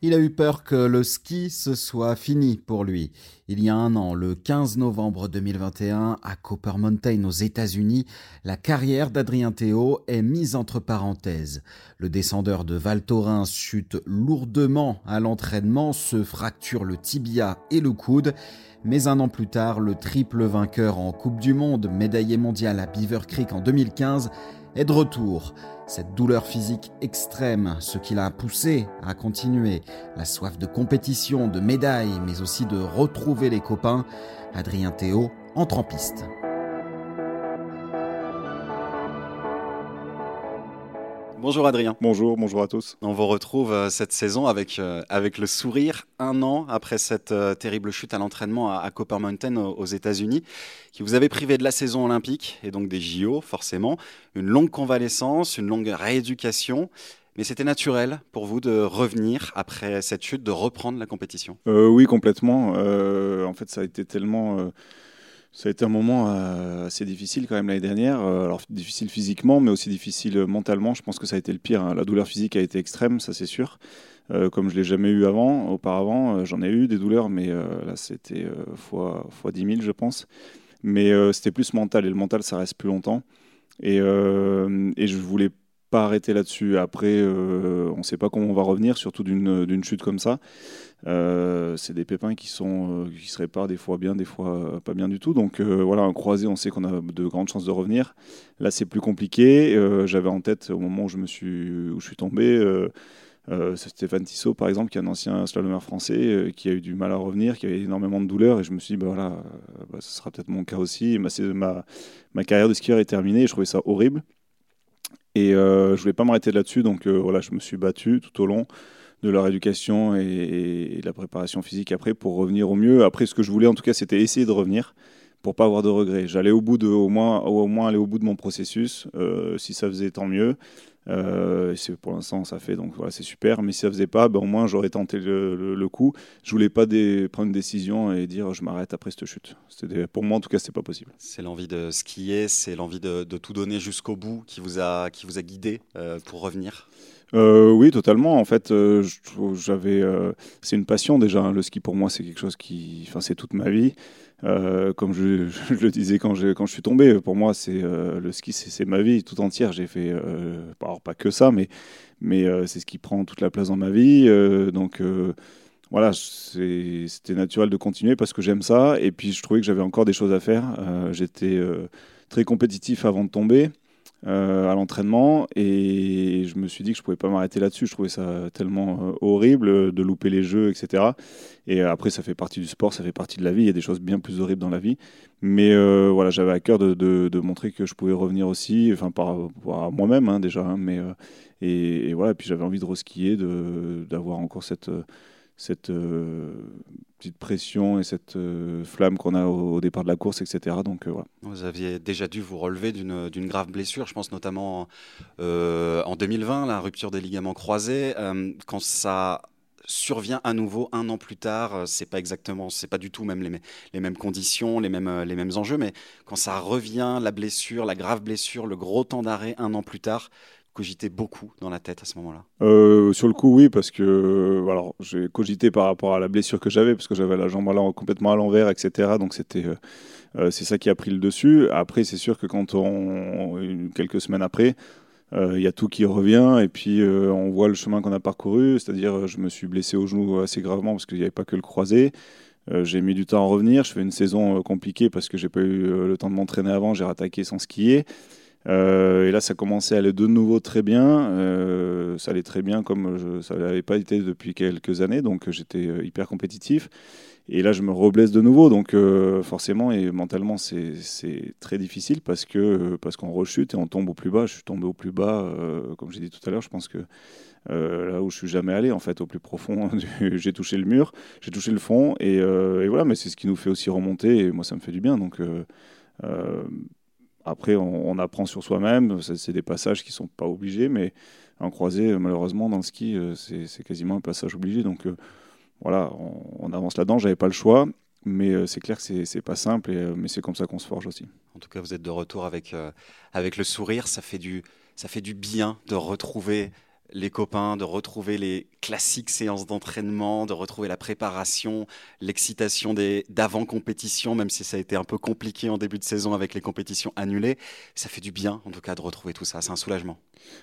Il a eu peur que le ski se soit fini pour lui. Il y a un an, le 15 novembre 2021, à Copper Mountain aux États-Unis, la carrière d'Adrien Théo est mise entre parenthèses. Le descendeur de Val Thorens chute lourdement à l'entraînement, se fracture le tibia et le coude. Mais un an plus tard, le triple vainqueur en Coupe du Monde, médaillé mondial à Beaver Creek en 2015, est de retour. Cette douleur physique extrême, ce qui l'a poussé à continuer, la soif de compétition, de médailles, mais aussi de retrouver les copains, Adrien Théo entre en piste. Bonjour Adrien. Bonjour, bonjour à tous. On vous retrouve euh, cette saison avec, euh, avec le sourire un an après cette euh, terrible chute à l'entraînement à, Copper Mountain aux, États-Unis, qui vous avait privé de la saison olympique et donc des JO forcément, une longue convalescence, une longue rééducation. Mais c'était naturel pour vous de revenir après cette chute, de reprendre la compétition? Oui, complètement. en fait, ça a été tellement ça a été un moment euh, assez difficile quand même l'année dernière. Euh, alors difficile physiquement, mais aussi difficile mentalement. Je pense que ça a été le pire. Hein. La douleur physique a été extrême, ça c'est sûr. Euh, comme je l'ai jamais eu avant, auparavant, j'en ai eu des douleurs, mais là c'était fois, fois 10 000, je pense. Mais c'était plus mental, et le mental, ça reste plus longtemps. Et, et je voulais pas arrêter là-dessus. Après, on ne sait pas comment on va revenir, surtout d'une chute comme ça. Euh, c'est des pépins qui sont euh, qui se réparent des fois bien, des fois euh, pas bien du tout. Donc voilà, un croisé, on sait qu'on a de grandes chances de revenir. Là, c'est plus compliqué. J'avais en tête au moment où je me suis où je suis tombé. c'est Stéphane Tissot, par exemple, qui est un ancien slalomeur français, qui a eu du mal à revenir, qui avait énormément de douleurs. Et je me suis dit, bah voilà, bah, ce sera peut-être mon cas aussi. ma, carrière de skieur est terminée. Je trouvais ça horrible. Et je voulais pas m'arrêter là-dessus. Donc voilà, je me suis battu tout au long de leur éducation et, de la préparation physique après pour revenir au mieux. Après, ce que je voulais en tout cas, c'était essayer de revenir pour pas avoir de regrets. J'allais au bout de, au moins, au moins aller au bout de mon processus. Euh, si ça faisait, tant mieux. Euh, pour l'instant ça fait donc voilà c'est super. Mais si ça faisait pas, ben, au moins j'aurais tenté le, coup. Je voulais pas prendre une décision et dire je m'arrête après cette chute. Pour moi en tout cas c'est pas possible. C'est l'envie de skier, c'est l'envie de, tout donner jusqu'au bout qui vous a qui vous a guidé euh, pour revenir? Euh, oui, totalement. En fait, euh, j'avais, euh, c'est une passion déjà. Hein. Le ski pour moi, c'est quelque chose qui, enfin, c'est toute ma vie. comme je, le disais quand je, quand je suis tombé, pour moi, c'est le ski, c'est ma vie tout entière. J'ai fait, alors pas que ça, mais, mais c'est ce qui prend toute la place dans ma vie. donc voilà, c'était naturel de continuer parce que j'aime ça. Et puis je trouvais que j'avais encore des choses à faire. J'étais très compétitif avant de tomber. Euh, à l'entraînement et je me suis dit que je pouvais pas m'arrêter là-dessus. Je trouvais ça tellement euh, horrible de louper les jeux, etc. Et après, ça fait partie du sport, ça fait partie de la vie. Il y a des choses bien plus horribles dans la vie. Mais euh, voilà, j'avais à cœur de, montrer que je pouvais revenir aussi, enfin par, par moi-même hein, déjà. Hein, mais et, et, voilà, puis j'avais envie de reskier, d'avoir encore cette cette euh, petite pression et cette euh, flamme qu'on a au, départ de la course, etc. Donc, euh. Vous aviez déjà dû vous relever d'une grave blessure, je pense notamment en 2020, la rupture des ligaments croisés. quand ça survient à nouveau un an plus tard, c'est pas exactement, c'est pas du tout même les, les, mêmes conditions, les mêmes, les mêmes enjeux, mais quand ça revient, la blessure, la grave blessure, le gros temps d'arrêt un an plus tard, cogité beaucoup dans la tête à ce moment-là? Euh, Sur le coup, oui, parce que euh, alors j'ai cogité par rapport à la blessure que j'avais, parce que j'avais la jambe complètement à l'envers, etc. Donc c'était euh, c'est ça qui a pris le dessus. Après, c'est sûr que quand on quelques semaines après, il y a tout qui revient et puis on voit le chemin qu'on a parcouru. C'est-à-dire, je me suis blessé au genou assez gravement parce qu'il n'y avait pas que le croisé. j'ai mis du temps à revenir. Je fais une saison compliquée parce que j'ai pas eu le temps de m'entraîner avant. J'ai rattaqué sans skier. Et là, ça commençait à aller de nouveau très bien. ça allait très bien comme ça n'avait pas été depuis quelques années, donc j'étais hyper compétitif. Et là, je me reblesse de nouveau, donc forcément et mentalement, c'est très difficile parce que parce qu'on rechute et on tombe au plus bas. Je suis tombé au plus bas, comme j'ai dit tout à l'heure. Je pense que euh, là où je suis jamais allé, en fait, au plus profond. j'ai touché le mur, j'ai touché le fond, euh, et, voilà. Mais c'est ce qui nous fait aussi remonter, et moi, ça me fait du bien. Donc euh, après, on, apprend sur soi-même. C'est des passages qui sont pas obligés, mais en croisé, malheureusement, dans le ski, c'est quasiment un passage obligé. Donc voilà, on, avance là-dedans. J'avais pas le choix. Mais c'est clair que c'est pas simple, et, mais c'est comme ça qu'on se forge aussi. En tout cas, vous êtes de retour avec, avec le sourire. Ça fait, du, ça fait du bien de retrouver les copains, de retrouver les classiques séances d'entraînement, de retrouver la préparation, l'excitation d'avant-compétition, même si ça a été un peu compliqué en début de saison avec les compétitions annulées. Ça fait du bien, en tout cas, de retrouver tout ça. C'est un soulagement.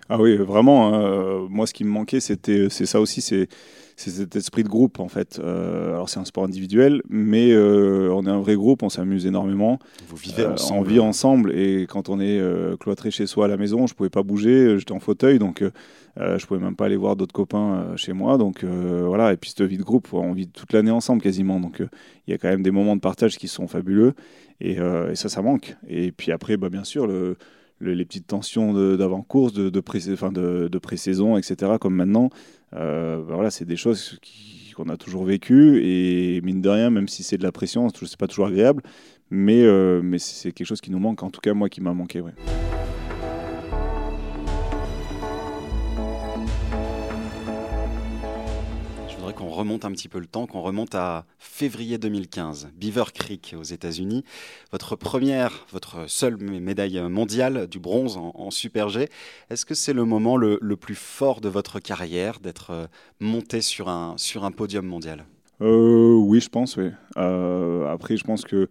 Ah oui, vraiment. Hein. moi, ce qui me manquait, c'était c'est ça aussi, c'est cet esprit de groupe, en fait. Euh, alors, c'est un sport individuel, mais euh, on est un vrai groupe, on s'amuse énormément. Vous vivez ensemble. On vit ensemble, et quand on est cloîtré chez soi à la maison, je pouvais pas bouger, j'étais en fauteuil, donc euh, je pouvais même pas aller voir d'autres copains euh, chez moi. Donc euh, voilà, et puis cette vie de groupe, on vit toute l'année ensemble quasiment. Donc il y a quand même des moments de partage qui sont fabuleux. Et, ça, ça manque. Et puis après, bah, bien sûr, le, les petites tensions d'avant-course, de, de, pré de, pré-saison, etc., comme maintenant, bah, voilà, c'est des choses qu'on a toujours vécues. Et mine de rien, même si c'est de la pression, c'est pas toujours agréable, mais, mais c'est quelque chose qui nous manque, en tout cas moi qui m'a manqué. Ouais. Remonte un petit peu le temps, qu'on remonte à février 2015, Beaver Creek aux États-Unis. Votre première, votre seule médaille mondiale du bronze en, Super G. Est-ce que c'est le moment le, plus fort de votre carrière d'être euh, monté sur un, sur un podium mondial? Euh, Oui, je pense, oui. Euh, après, je pense que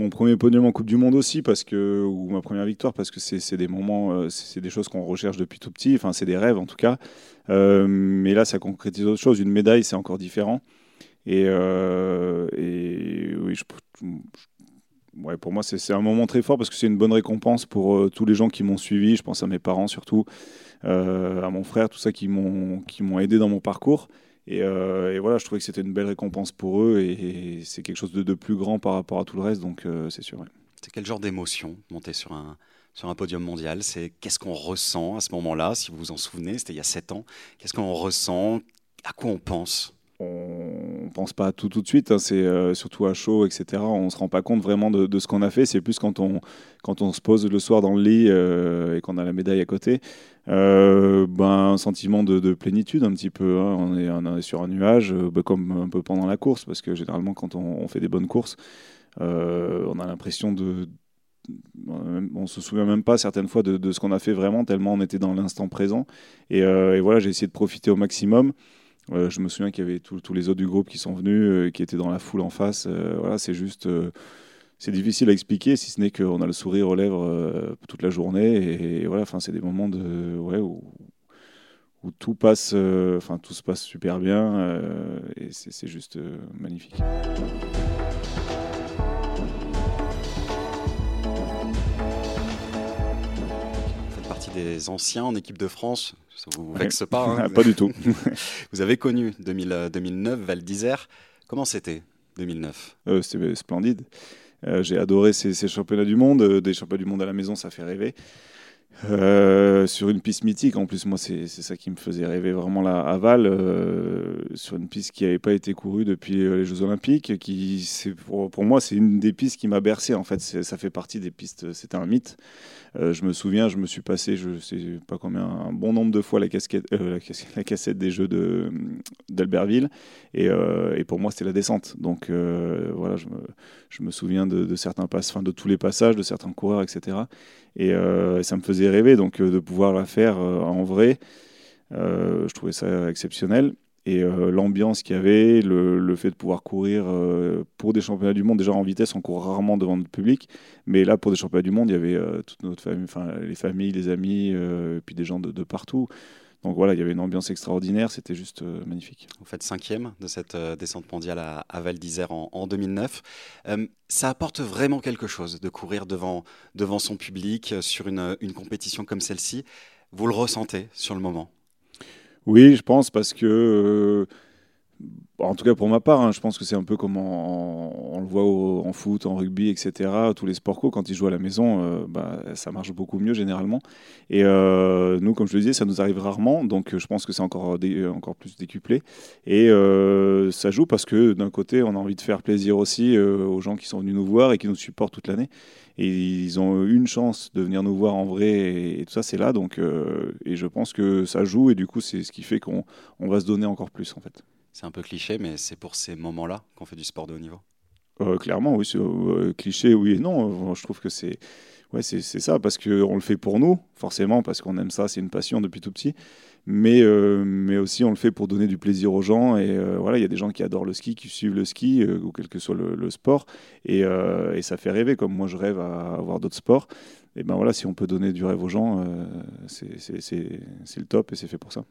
mon premier podium en Coupe du Monde aussi, parce que, ou ma première victoire, parce que c'est des moments, euh, c'est des choses qu'on recherche depuis tout petit, enfin c'est des rêves en tout cas. Euh, mais là, ça concrétise autre chose. Une médaille, c'est encore différent. Et, euh, oui, pour moi, c'est un moment très fort parce que c'est une bonne récompense pour tous les gens qui m'ont suivi. Je pense à mes parents surtout, à mon frère, tout ça qui m'ont aidé dans mon parcours. Euh, et, voilà, je trouvais que c'était une belle récompense pour eux et, c'est quelque chose de, plus grand par rapport à tout le reste, donc euh, c'est sûr. C'est quel genre d'émotion monter sur un, sur un podium mondial? C'est qu'est-ce qu'on ressent à ce moment-là, si vous vous en souvenez, c'était il y a 7 ans. Qu'est-ce qu'on ressent? À quoi on pense? Pense pas à tout tout de suite, hein. c'est euh, surtout à chaud, etc. On se rend pas compte vraiment de, ce qu'on a fait. C'est plus quand on, on se pose le soir dans le lit et qu'on a la médaille à côté. Euh, ben, un sentiment de, plénitude un petit peu. Hein. On, est, on, sur un nuage, euh, ben, comme un peu pendant la course, parce que généralement quand on, fait des bonnes courses, euh, on a l'impression de... On se souvient même pas certaines fois de, ce qu'on a fait vraiment, tellement on était dans l'instant présent. Et, voilà, j'ai essayé de profiter au maximum. Je me souviens qu'il y avait tous les autres du groupe qui sont venus, qui étaient dans la foule en face. voilà, c'est juste c'est difficile à expliquer, si ce n'est qu'on a le sourire aux lèvres euh, toute la journée. Et, voilà, enfin, c'est des moments ouais, où, tout passe, euh, enfin, tout se passe super bien. Euh, et c'est juste magnifique. Partie des anciens en équipe de France. Ça vous vexe pas hein Pas du tout. vous avez connu 2009 Val d'Isère. Comment c'était 2009 C'était splendide. Euh, j'ai adoré ces, championnats du monde. Euh, des championnats du monde à la maison, ça fait rêver. Euh, sur une piste mythique, en plus, moi, c'est ça qui me faisait rêver vraiment là, à Val, sur une piste qui n'avait pas été courue depuis les Jeux Olympiques. Qui, pour, moi, c'est une des pistes qui m'a bercé. En fait, ça fait partie des pistes. C'était un mythe. Euh, je me souviens, je me suis passé, je sais pas combien, un bon nombre de fois la, euh, la, cassette des jeux de, d'Albertville. Et, euh, et, pour moi, c'était la descente. Donc voilà, je me, souviens de, certains passes, enfin de tous les passages, de certains coureurs, etc. Et, ça me faisait rêver donc de pouvoir la faire en vrai. je trouvais ça exceptionnel et euh, l'ambiance qu'il y avait, le, fait de pouvoir courir euh, pour des championnats du monde, déjà en vitesse, on court rarement devant notre public, mais là pour des championnats du monde, il y avait euh, toute notre famille, enfin les familles, les amis, et puis des gens de, partout. Donc voilà, il y avait une ambiance extraordinaire, c'était juste magnifique. Vous faites cinquième de cette descente mondiale à, Val d'Isère en, 2009. ça apporte vraiment quelque chose de courir devant, devant son public sur une, une compétition comme celle-ci. Vous le ressentez sur le moment? Oui, je pense parce que en tout cas pour ma part, hein, je pense que c'est un peu comme on, le voit en foot, en rugby, etc. Tous les sports quand ils jouent à la maison, euh, bah, ça marche beaucoup mieux généralement. Et euh, nous, comme je le disais, ça nous arrive rarement, donc je pense que c'est encore, encore plus décuplé. Et euh, ça joue parce que d'un côté, on a envie de faire plaisir aussi aux gens qui sont venus nous voir et qui nous supportent toute l'année. Et ils ont une chance de venir nous voir en vrai et, tout ça, c'est là. Donc, et je pense que ça joue et du coup, c'est ce qui fait qu'on va se donner encore plus en fait. C'est un peu cliché, mais c'est pour ces moments-là qu'on fait du sport de haut niveau. Euh, clairement, oui, euh, cliché, oui et non. Je trouve que c'est ouais, c'est ça, parce qu'on le fait pour nous, forcément, parce qu'on aime ça, c'est une passion depuis tout petit. Mais, euh, mais aussi, on le fait pour donner du plaisir aux gens. Et voilà, il y a des gens qui adorent le ski, qui suivent le ski, ou quel que soit le, sport. Et, et, ça fait rêver, comme moi, je rêve à avoir d'autres sports. Et ben voilà, si on peut donner du rêve aux gens, c'est le top et c'est fait pour ça.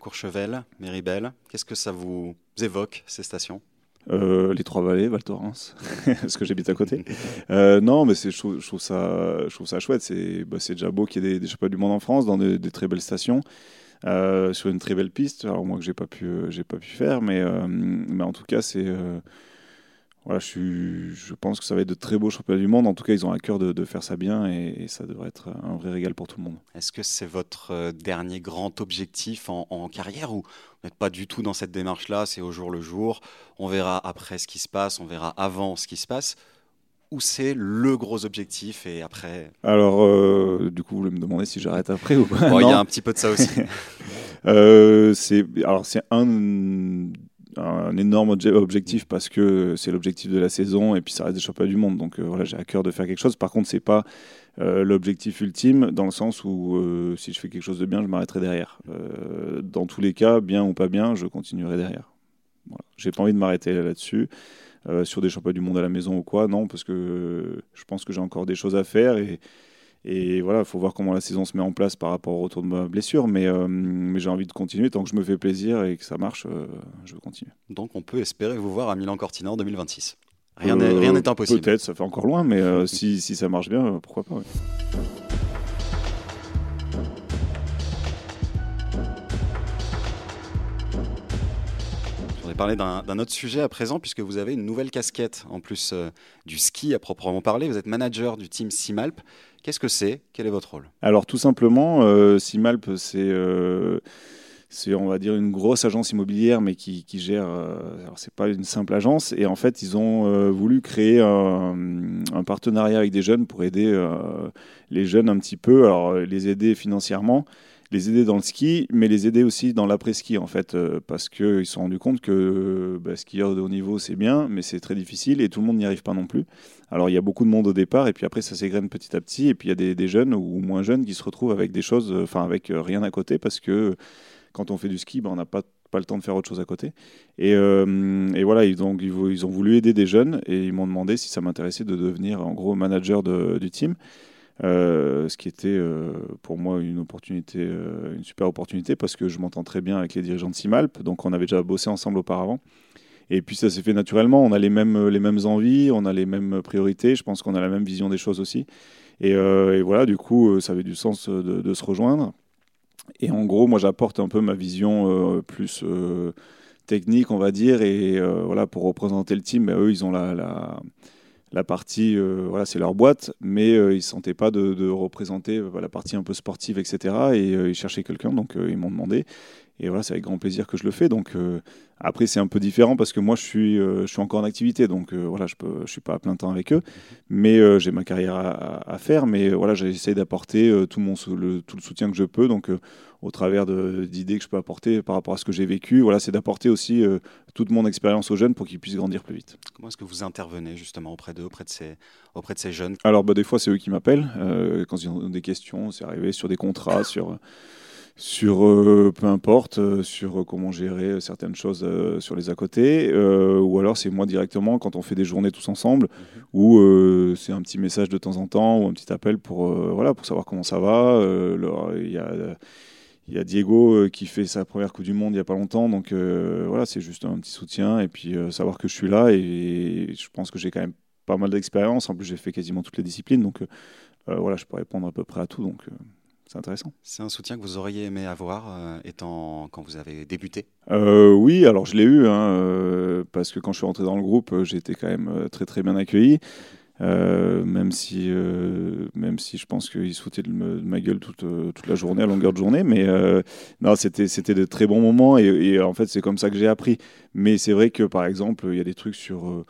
Courchevel, Méribel, qu'est-ce que ça vous évoque, ces stations? Euh, les Trois-Vallées, Val Thorens, parce que j'habite à côté. Euh, non, mais je trouve, je, trouve ça, je trouve ça chouette. C'est bah, déjà beau qu'il y ait des, des du monde en France, dans des, très belles stations, euh, sur une très belle piste. Alors moi que j'ai pas pu, j'ai pas pu faire, mais, mais en tout cas c'est voilà, je, je, pense que ça va être de très beaux championnats du monde. En tout cas, ils ont à cœur de, faire ça bien et, ça devrait être un vrai régal pour tout le monde. Est-ce que c'est votre euh, dernier grand objectif en, carrière ou vous n'êtes pas du tout dans cette démarche-là C'est au jour le jour? On verra après ce qui se passe, on verra avant ce qui se passe. Ou c'est le gros objectif et après? Alors, euh, du coup, vous voulez me demander si j'arrête après ou pas? Il y a un petit peu de ça aussi. euh, c'est alors c'est un un énorme objectif parce que c'est l'objectif de la saison et puis ça reste des championnats du monde. Donc euh, voilà, j'ai à cœur de faire quelque chose. Par contre, c'est pas euh, l'objectif ultime dans le sens où euh, si je fais quelque chose de bien, je m'arrêterai derrière. dans tous les cas, bien ou pas bien, je continuerai derrière. J'ai pas envie de m'arrêter là-dessus. sur des championnats du monde à la maison ou quoi, non, parce que je pense que j'ai encore des choses à faire et, et voilà, il faut voir comment la saison se met en place par rapport au retour de ma blessure. Mais, euh, mais j'ai envie de continuer. Tant que je me fais plaisir et que ça marche, euh, je veux continuer. Donc on peut espérer vous voir à Milan-Cortina en 2026. Rien n'est euh, impossible. Peut-être, ça fait encore loin, mais si, si, ça marche bien, pourquoi pas. Je voudrais parler d'un autre sujet à présent, puisque vous avez une nouvelle casquette en plus du ski à proprement parler. Vous êtes manager du team Simalp. Qu'est-ce que c'est? Quel est votre rôle? Alors tout simplement, euh, Simalp, euh, c'est on va dire une grosse agence immobilière, mais qui, gère. Euh, alors c'est pas une simple agence. Et en fait, ils ont euh, voulu créer un, partenariat avec des jeunes pour aider les jeunes un petit peu, alors les aider financièrement les aider dans le ski, mais les aider aussi dans l'après-ski, en fait, euh, parce qu'ils se sont rendus compte que bah, skieur de haut niveau, c'est bien, mais c'est très difficile et tout le monde n'y arrive pas non plus. Alors, il y a beaucoup de monde au départ, et puis après, ça s'égrène petit à petit, et puis il y a des, jeunes ou moins jeunes qui se retrouvent avec des choses, euh, enfin, avec euh, rien à côté, parce que quand on fait du ski, bah, on n'a pas pas le temps de faire autre chose à côté. Et, et voilà, ils ont, ils ont voulu aider des jeunes et ils m'ont demandé si ça m'intéressait de devenir en gros manager du team. Euh, ce qui était euh, pour moi une opportunité, euh, une super opportunité parce que je m'entends très bien avec les dirigeants de Simalp, donc on avait déjà bossé ensemble auparavant. Et puis ça s'est fait naturellement, on a les mêmes, les mêmes envies, on a les mêmes priorités, je pense qu'on a la même vision des choses aussi. Et, voilà, du coup, ça avait du sens de, se rejoindre. Et en gros, moi j'apporte un peu ma vision plus technique, on va dire, et voilà, pour représenter le team, ben, eux, ils ont la, la la partie, euh, voilà, c'est leur boîte, mais euh, ils ne sentaient pas de, représenter euh, la partie un peu sportive, etc. Et ils cherchaient quelqu'un, donc ils m'ont demandé. Et voilà, c'est avec grand plaisir que je le fais. Donc après, c'est un peu différent parce que moi, je suis, je suis encore en activité, donc voilà, je ne suis pas à plein temps avec eux, mais j'ai ma carrière à, faire. Mais voilà, j'essaie d'apporter tout mon le, tout le soutien que je peux. Donc au travers d'idées que je peux apporter par rapport à ce que j'ai vécu. Voilà, c'est d'apporter aussi euh, toute mon expérience aux jeunes pour qu'ils puissent grandir plus vite. Comment est-ce que vous intervenez justement auprès d'eux, auprès de ces, auprès de ces jeunes? Alors, bah, des fois, c'est eux qui m'appellent euh, quand ils ont des questions. C'est arrivé sur des contrats, sur sur euh, peu importe, sur comment gérer certaines choses sur les à côté, ou alors c'est moi directement quand on fait des journées tous ensemble, mhm. ou c'est un petit message de temps en temps ou un petit appel pour voilà pour savoir comment ça va. Il y a il y a Diego qui fait sa première Coupe du Monde il n'y a pas longtemps. Donc voilà, c'est juste un petit soutien et puis savoir que je suis là. Et, je pense que j'ai quand même pas mal d'expérience. En plus, j'ai fait quasiment toutes les disciplines. Donc voilà, je peux répondre à peu près à tout. Donc c'est intéressant. C'est un soutien que vous auriez aimé avoir euh, étant quand vous avez débuté? Euh, Oui, alors je l'ai eu, hein, euh, parce que quand je suis rentré dans le groupe, été quand même très très bien accueilli. Même si, même si je pense qu'ils se foutaient de, ma gueule toute, toute la journée, à longueur de journée, mais non, c'était, c'était de très bons moments et en fait c'est comme ça que j'ai appris. Mais c'est vrai que par exemple, il y a des trucs sur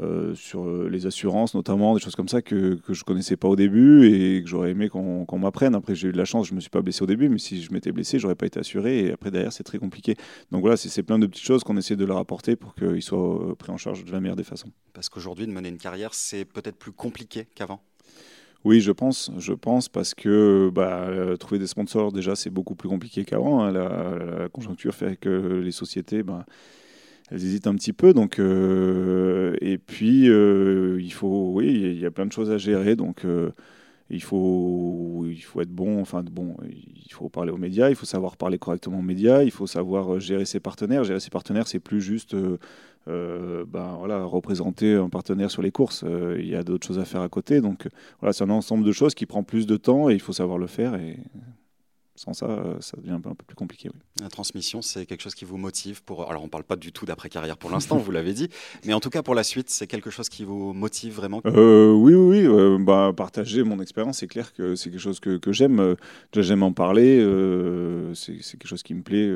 euh, sur euh, les assurances notamment, des choses comme ça que, que je connaissais pas au début et que j'aurais aimé qu'on m'apprenne. Après, j'ai eu de la chance, je me suis pas blessé au début, mais si je m'étais blessé, j'aurais pas été assuré et après derrière, c'est très compliqué. Donc voilà, c'est plein de petites choses qu'on essaie de leur apporter pour qu'ils soient euh, pris en charge de la meilleure des façons. Parce qu'aujourd'hui, de mener une carrière, c'est peut-être plus compliqué qu'avant? Oui, je pense, je pense parce que bah, trouver des sponsors déjà c'est beaucoup plus compliqué qu'avant. Hein. La, conjoncture fait que les sociétés, bah, elles hésitent un petit peu. Donc, euh, et puis, euh, il faut, oui, il y a plein de choses à gérer. Donc, euh, il faut, il faut être bon. Enfin, bon, il faut parler aux médias. Il faut savoir parler correctement aux médias. Il faut savoir gérer ses partenaires. Gérer ses partenaires, c'est plus juste. ben, voilà, représenter un partenaire sur les courses. il y a d'autres choses à faire à côté. Donc voilà, c'est un ensemble de choses qui prend plus de temps et il faut savoir le faire. Et sans ça, euh, ça devient un peu, plus compliqué. La transmission, c'est quelque chose qui vous motive pour. Alors, on ne parle pas du tout d'après-carrière pour l'instant, vous l'avez dit, mais en tout cas pour la suite, c'est quelque chose qui vous motive vraiment? Euh, Oui, oui, oui. Euh, bah, partager mon expérience, c'est clair que c'est quelque chose que, que j'aime. j'aime en parler. c'est quelque chose qui me plaît.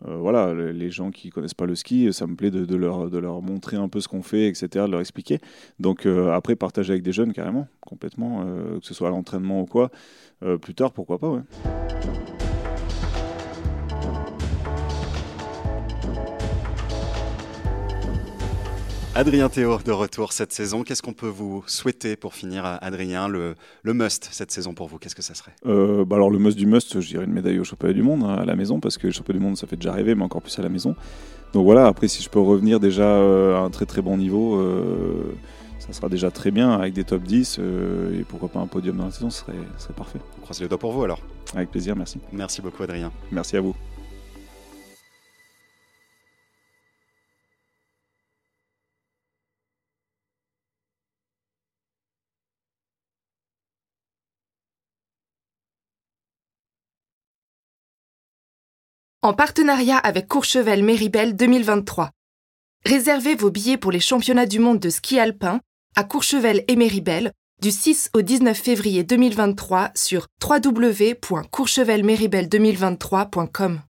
Voilà, les gens qui connaissent pas le ski, ça me plaît de, leur, montrer un peu ce qu'on fait, etc., de leur expliquer. Donc après, partager avec des jeunes, carrément, complètement, que ce soit à l'entraînement ou quoi. plus tard, pourquoi pas, ouais. Adrien Théo de retour cette saison. Qu'est-ce qu'on peut vous souhaiter pour finir, Adrien le, le must cette saison pour vous, qu'est-ce que ça serait? Euh, bah Alors le must du must, je dirais une médaille au championnat du monde hein, à la maison, parce que le championnat du monde ça fait déjà rêver, mais encore plus à la maison. Donc voilà, après si je peux revenir déjà euh, à un très très bon niveau, euh, ça sera déjà très bien avec des top 10 et pourquoi pas un podium dans la saison, ce serait, ce serait parfait. On croise les doigts pour vous alors. Avec plaisir, merci. Merci beaucoup Adrien. Merci à vous. En partenariat avec Courchevel Méribel 2023. Réservez vos billets pour les championnats du monde de ski alpin à Courchevel et Méribel du 6 au 19 février 2023 sur www.courchevelméribel2023.com.